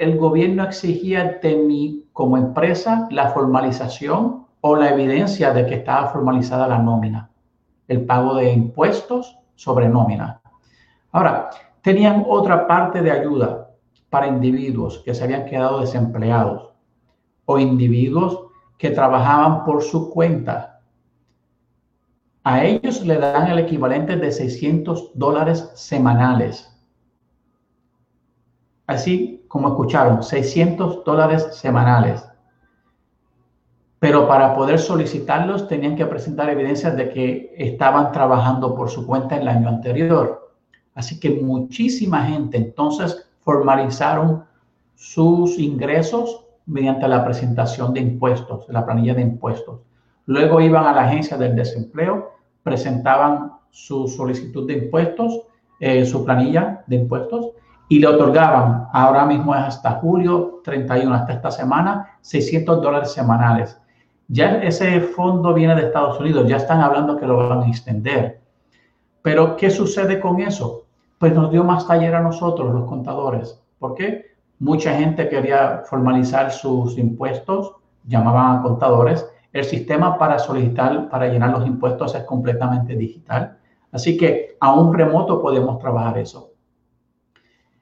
el gobierno exigía de mí como empresa la formalización o la evidencia de que estaba formalizada la nómina, el pago de impuestos sobre nómina. Ahora, tenían otra parte de ayuda para individuos que se habían quedado desempleados o individuos que trabajaban por su cuenta. A ellos le dan el equivalente de 600 dólares semanales. Así como escucharon, 600 dólares semanales. Pero para poder solicitarlos tenían que presentar evidencias de que estaban trabajando por su cuenta el año anterior. Así que muchísima gente entonces formalizaron sus ingresos mediante la presentación de impuestos, la planilla de impuestos. Luego iban a la agencia del desempleo, presentaban su solicitud de impuestos, eh, su planilla de impuestos, y le otorgaban, ahora mismo es hasta julio 31, hasta esta semana, 600 dólares semanales. Ya ese fondo viene de Estados Unidos, ya están hablando que lo van a extender. Pero, ¿qué sucede con eso? Pues nos dio más taller a nosotros, los contadores. ¿Por qué? Mucha gente quería formalizar sus impuestos, llamaban a contadores. El sistema para solicitar, para llenar los impuestos es completamente digital. Así que a un remoto podemos trabajar eso.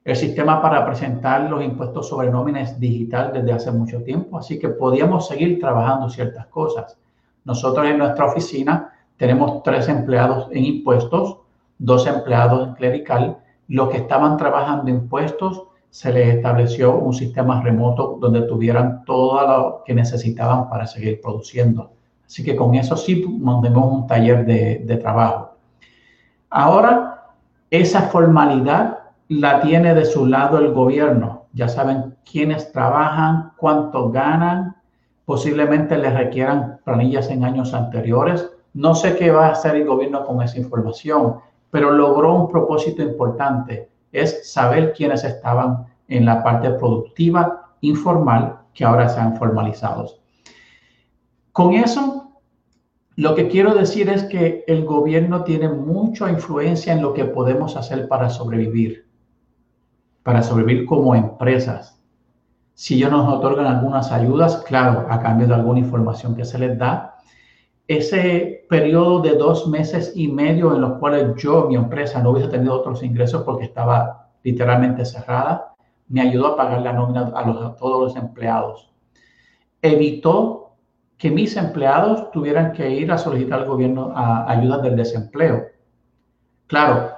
El sistema para presentar los impuestos sobre nómina es digital desde hace mucho tiempo, así que podíamos seguir trabajando ciertas cosas. Nosotros en nuestra oficina tenemos tres empleados en impuestos, dos empleados en clerical. Los que estaban trabajando impuestos se les estableció un sistema remoto donde tuvieran todo lo que necesitaban para seguir produciendo. Así que con eso sí mantenemos un taller de trabajo. Ahora, esa formalidad la tiene de su lado el gobierno. Ya saben quiénes trabajan, cuánto ganan, posiblemente les requieran planillas en años anteriores. No sé qué va a hacer el gobierno con esa información, pero logró un propósito importante es saber quiénes estaban en la parte productiva informal que ahora se han formalizado. Con eso, lo que quiero decir es que el gobierno tiene mucha influencia en lo que podemos hacer para sobrevivir, para sobrevivir como empresas. Si ellos nos otorgan algunas ayudas, claro, a cambio de alguna información que se les da, ese periodo de dos meses y medio en los cuales yo, mi empresa, no hubiese tenido otros ingresos porque estaba literalmente cerrada, me ayudó a pagar la nómina a, todos los empleados. Evitó que mis empleados tuvieran que ir a solicitar al gobierno a, ayudas del desempleo. Claro,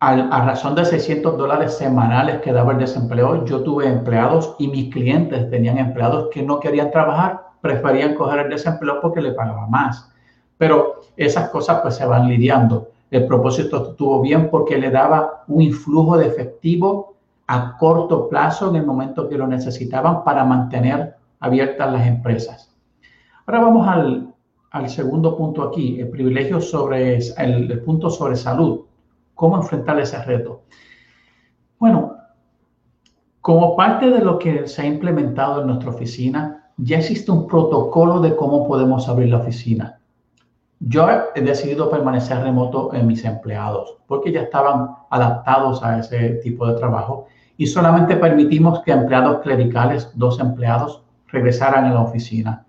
a, a, razón de 600 dólares semanales que daba el desempleo, yo tuve empleados y mis clientes tenían empleados que no querían trabajar preferían coger el desempleo porque le pagaba más. Pero esas cosas pues se van lidiando. El propósito estuvo bien porque le daba un influjo de efectivo a corto plazo en el momento que lo necesitaban para mantener abiertas las empresas. Ahora vamos al, al segundo punto aquí, el privilegio sobre el, el punto sobre salud. ¿Cómo enfrentar ese reto? Bueno, como parte de lo que se ha implementado en nuestra oficina, ya existe un protocolo de cómo podemos abrir la oficina. Yo he decidido permanecer remoto en mis empleados porque ya estaban adaptados a ese tipo de trabajo y solamente permitimos que empleados clericales, dos empleados, regresaran a la oficina.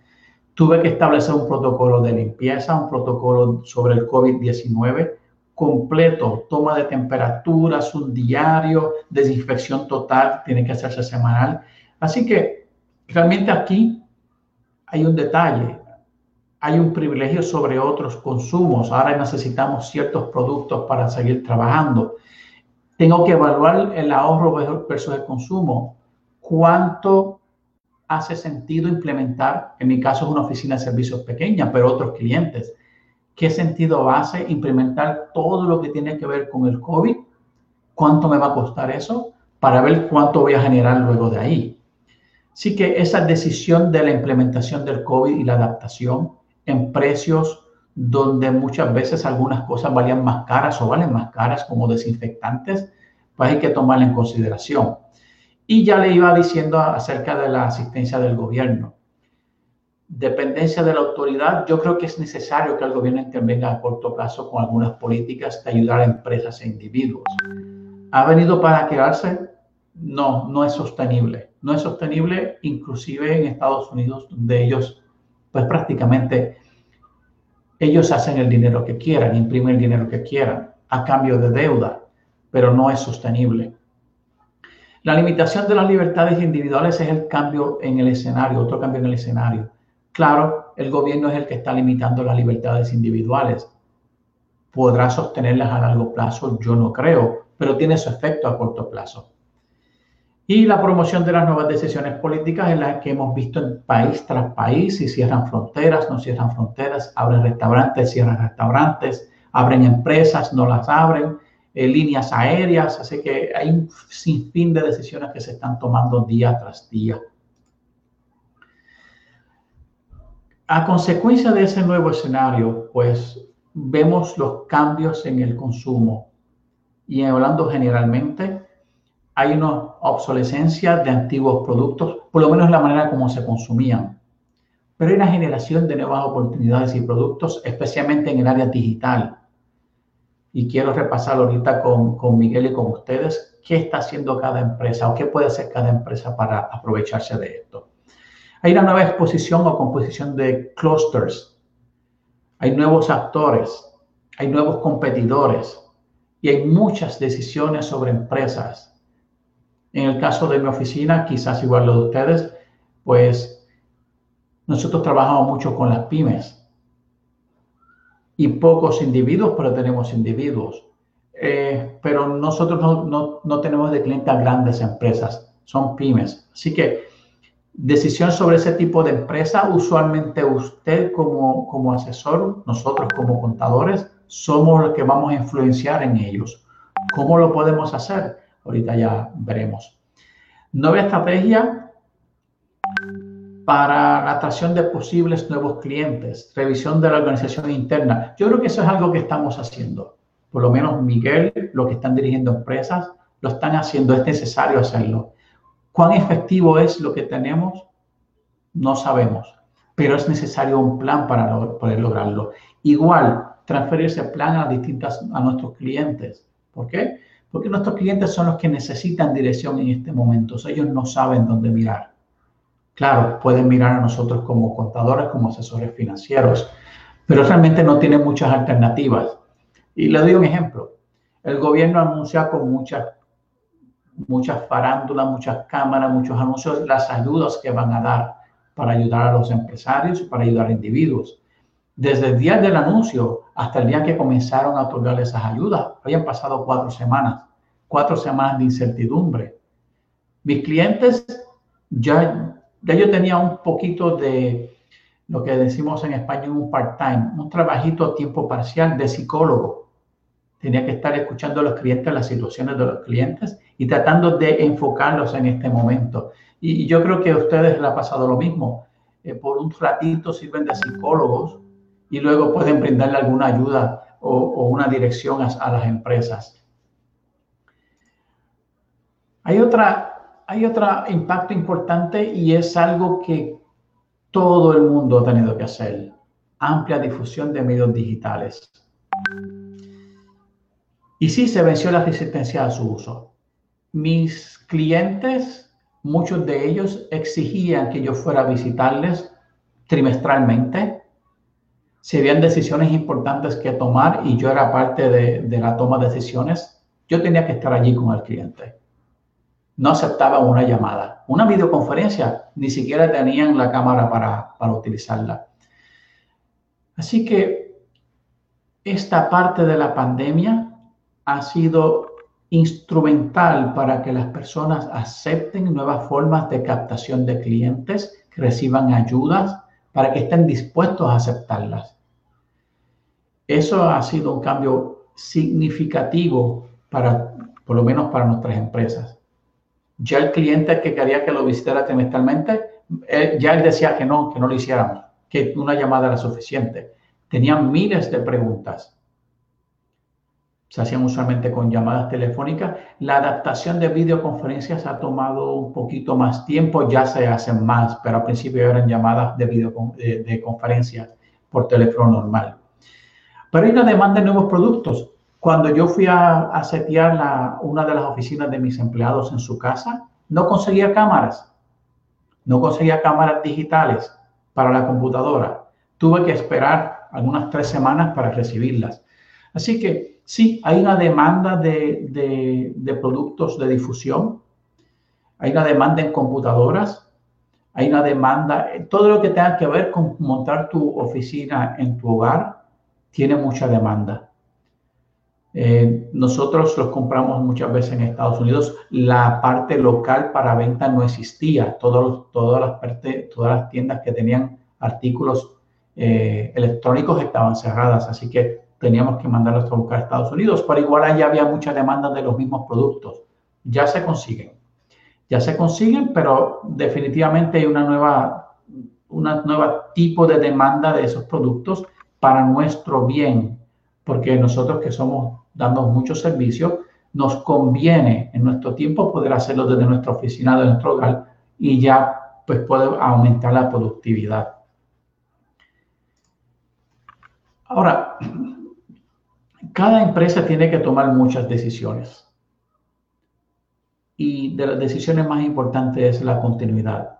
Tuve que establecer un protocolo de limpieza, un protocolo sobre el COVID-19 completo, toma de temperaturas, un diario, desinfección total, tiene que hacerse semanal. Así que Realmente aquí hay un detalle, hay un privilegio sobre otros consumos. Ahora necesitamos ciertos productos para seguir trabajando. Tengo que evaluar el ahorro versus el consumo. ¿Cuánto hace sentido implementar, en mi caso es una oficina de servicios pequeña, pero otros clientes? ¿Qué sentido hace implementar todo lo que tiene que ver con el COVID? ¿Cuánto me va a costar eso? Para ver cuánto voy a generar luego de ahí. Sí que esa decisión de la implementación del COVID y la adaptación en precios donde muchas veces algunas cosas valían más caras o valen más caras como desinfectantes, pues hay que tomarla en consideración. Y ya le iba diciendo acerca de la asistencia del gobierno. Dependencia de la autoridad, yo creo que es necesario que el gobierno intervenga a corto plazo con algunas políticas de ayudar a empresas e individuos. ¿Ha venido para quedarse? no, no es sostenible. No es sostenible inclusive en Estados Unidos, donde ellos, pues prácticamente, ellos hacen el dinero que quieran, imprimen el dinero que quieran a cambio de deuda, pero no es sostenible. La limitación de las libertades individuales es el cambio en el escenario, otro cambio en el escenario. Claro, el gobierno es el que está limitando las libertades individuales. ¿Podrá sostenerlas a largo plazo? Yo no creo, pero tiene su efecto a corto plazo. Y la promoción de las nuevas decisiones políticas en las que hemos visto en país tras país, si cierran fronteras, no cierran fronteras, abren restaurantes, cierran restaurantes, abren empresas, no las abren, eh, líneas aéreas, así que hay un sinfín de decisiones que se están tomando día tras día. A consecuencia de ese nuevo escenario, pues vemos los cambios en el consumo. Y hablando generalmente, hay una obsolescencia de antiguos productos, por lo menos la manera como se consumían. Pero hay una generación de nuevas oportunidades y productos, especialmente en el área digital. Y quiero repasar ahorita con, con Miguel y con ustedes qué está haciendo cada empresa o qué puede hacer cada empresa para aprovecharse de esto. Hay una nueva exposición o composición de clusters. Hay nuevos actores, hay nuevos competidores y hay muchas decisiones sobre empresas. En el caso de mi oficina, quizás igual lo de ustedes, pues nosotros trabajamos mucho con las pymes y pocos individuos, pero tenemos individuos. Eh, pero nosotros no, no, no tenemos de clientes a grandes empresas, son pymes. Así que decisión sobre ese tipo de empresa, usualmente usted como, como asesor, nosotros como contadores, somos los que vamos a influenciar en ellos. ¿Cómo lo podemos hacer? Ahorita ya veremos. Nueva estrategia para la atracción de posibles nuevos clientes, revisión de la organización interna. Yo creo que eso es algo que estamos haciendo. Por lo menos Miguel, lo que están dirigiendo empresas, lo están haciendo, es necesario hacerlo. ¿Cuán efectivo es lo que tenemos? No sabemos, pero es necesario un plan para poder lograrlo. Igual, transferir ese plan a, distintas, a nuestros clientes. ¿Por qué? Porque nuestros clientes son los que necesitan dirección en este momento. ellos no saben dónde mirar. Claro, pueden mirar a nosotros como contadores, como asesores financieros, pero realmente no tienen muchas alternativas. Y le doy un ejemplo. El gobierno anuncia con muchas muchas farándulas, muchas cámaras, muchos anuncios, las ayudas que van a dar para ayudar a los empresarios para ayudar a individuos. Desde el día del anuncio hasta el día que comenzaron a otorgar esas ayudas, habían pasado cuatro semanas, cuatro semanas de incertidumbre. Mis clientes ya, ya yo tenía un poquito de lo que decimos en español un part-time, un trabajito a tiempo parcial de psicólogo. Tenía que estar escuchando a los clientes, las situaciones de los clientes y tratando de enfocarlos en este momento. Y, yo creo que a ustedes les ha pasado lo mismo. Eh, por un ratito sirven de psicólogos y luego pueden brindarle alguna ayuda o, una dirección a, las empresas. Hay otra, hay otro impacto importante y es algo que todo el mundo ha tenido que hacer. Amplia difusión de medios digitales. Y sí se venció la resistencia a su uso mis clientes, muchos de ellos exigían que yo fuera a visitarles trimestralmente. Si habían decisiones importantes que tomar y yo era parte de, la toma de decisiones, yo tenía que estar allí con el cliente. No aceptaba una llamada. Una videoconferencia, ni siquiera tenían la cámara para, para utilizarla. Así que esta parte de la pandemia ha sido instrumental para que las personas acepten nuevas formas de captación de clientes, que reciban ayudas, para que estén dispuestos a aceptarlas. Eso ha sido un cambio significativo para, por lo menos para nuestras empresas. Ya el cliente que quería que lo visitara trimestralmente, eh, ya él decía que no, que no lo hiciéramos, que una llamada era suficiente. Tenían miles de preguntas se hacían usualmente con llamadas telefónicas. La adaptación de videoconferencias ha tomado un poquito más tiempo, ya se hacen más, pero al principio eran llamadas de videoconferencias por teléfono normal. Pero hay una demanda de nuevos productos. Cuando yo fui a, a setear la, una de las oficinas de mis empleados en su casa, no conseguía cámaras. No conseguía cámaras digitales para la computadora. Tuve que esperar algunas tres semanas para recibirlas. Así que sí, hay una demanda de, de, productos de difusión, hay una demanda en computadoras, hay una demanda, todo lo que tenga que ver con montar tu oficina en tu hogar, tiene mucha demanda. Eh, nosotros los compramos muchas veces en Estados Unidos. La parte local para venta no existía. todas, las todas las tiendas que tenían artículos eh, electrónicos estaban cerradas, así que teníamos que mandarlos a buscar a Estados Unidos. Pero igual allá había mucha demanda de los mismos productos. Ya se consiguen. Ya se consiguen, pero definitivamente hay una nueva, una nueva tipo de demanda de esos productos para nuestro bien, porque nosotros que somos dando muchos servicios, nos conviene en nuestro tiempo poder hacerlo desde nuestra oficina, de nuestro hogar y ya pues puede aumentar la productividad. Ahora, cada empresa tiene que tomar muchas decisiones. Y de las decisiones más importantes es la continuidad.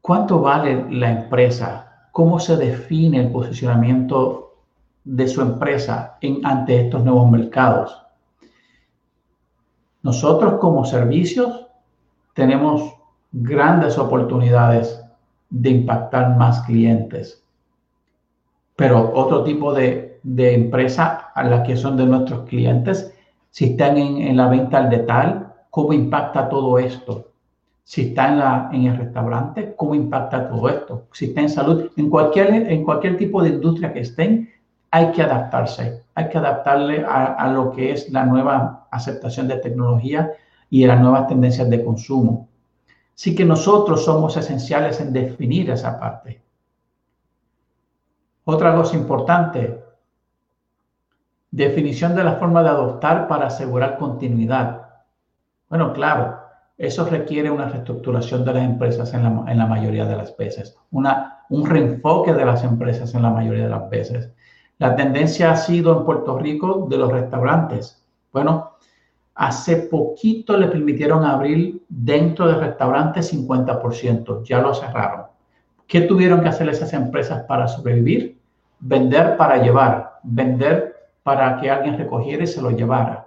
¿Cuánto vale la empresa? ¿Cómo se define el posicionamiento de su empresa ante estos nuevos mercados. Nosotros como servicios tenemos grandes oportunidades de impactar más clientes. Pero otro tipo de, de empresa a la que son de nuestros clientes, si están en, en, la venta al detalle, ¿cómo impacta todo esto? Si está en, la, en el restaurante, ¿cómo impacta todo esto? Si está en salud, en cualquier, en cualquier tipo de industria que estén, hay que adaptarse, hay que adaptarle a, lo que es la nueva aceptación de tecnología y las nuevas tendencias de consumo. Así que nosotros somos esenciales en definir esa parte. Otra cosa importante, definición de la forma de adoptar para asegurar continuidad. Bueno, claro, eso requiere una reestructuración de las empresas en la, mayoría de las veces, un reenfoque de las empresas en la mayoría de las veces. La tendencia ha sido en Puerto Rico de los restaurantes. Bueno, hace poquito le permitieron abrir dentro de restaurantes 50%, ya lo cerraron. ¿Qué tuvieron que hacer esas empresas para sobrevivir? Vender para llevar, vender para que alguien recogiera y se lo llevara.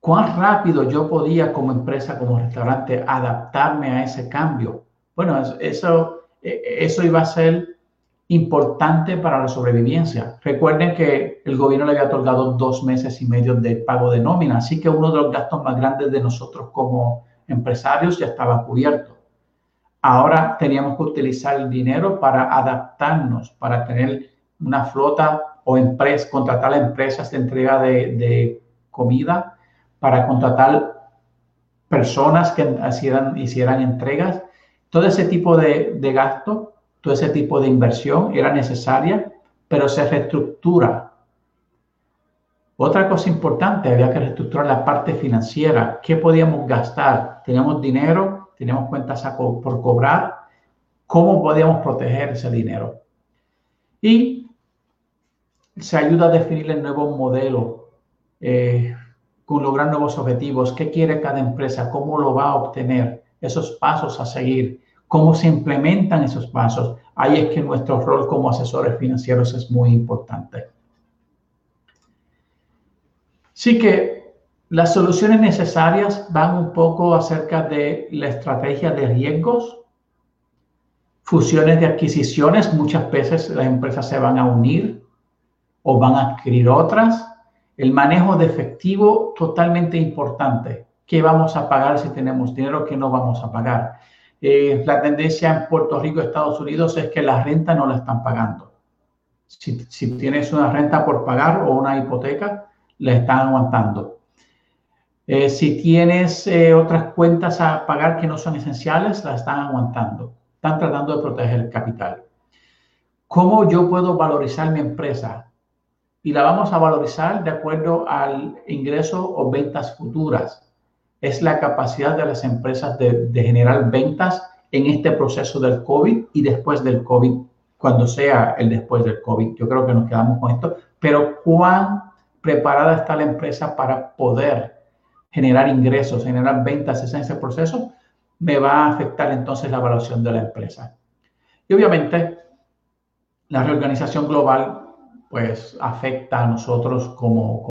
¿Cuán rápido yo podía como empresa, como restaurante, adaptarme a ese cambio? Bueno, eso, e, eso iba a ser importante para la sobrevivencia. Recuerden que el gobierno le había otorgado dos meses y medio de pago de nómina, así que uno de los gastos más grandes de nosotros como empresarios ya estaba cubierto. Ahora teníamos que utilizar el dinero para adaptarnos, para tener una flota o empresa, contratar a empresas de entrega de, de comida, para contratar personas que hicieran, hicieran entregas. Todo ese tipo de, de gasto todo ese tipo de inversión era necesaria, pero se reestructura. Otra cosa importante, había que reestructurar la parte financiera. ¿Qué podíamos gastar? Teníamos dinero, teníamos cuentas por cobrar. ¿Cómo podíamos proteger ese dinero? Y se ayuda a definir el nuevo modelo, eh, con lograr nuevos objetivos. ¿Qué quiere cada empresa? ¿Cómo lo va a obtener? Esos pasos a seguir cómo se implementan esos pasos. Ahí es que nuestro rol como asesores financieros es muy importante. Sí que las soluciones necesarias van un poco acerca de la estrategia de riesgos, fusiones de adquisiciones. Muchas veces las empresas se van a unir o van a adquirir otras. El manejo de efectivo totalmente importante. ¿Qué vamos a pagar si tenemos dinero? ¿Qué no vamos a pagar? Eh, la tendencia en Puerto Rico, Estados Unidos, es que la renta no la están pagando. Si, tienes una renta por pagar o una hipoteca, la están aguantando. Eh, si tienes eh, otras cuentas a pagar que no son esenciales, la están aguantando. Están tratando de proteger el capital. ¿Cómo yo puedo valorizar mi empresa? Y la vamos a valorizar de acuerdo al ingreso o ventas futuras es la capacidad de las empresas de, generar ventas en este proceso del COVID y después del COVID, cuando sea el después del COVID. Yo creo que nos quedamos con esto pero cuán preparada está la empresa para poder generar ingresos, generar ventas en ese proceso, me va a afectar entonces la evaluación de la empresa. Y obviamente, la reorganización global pues afecta a nosotros como,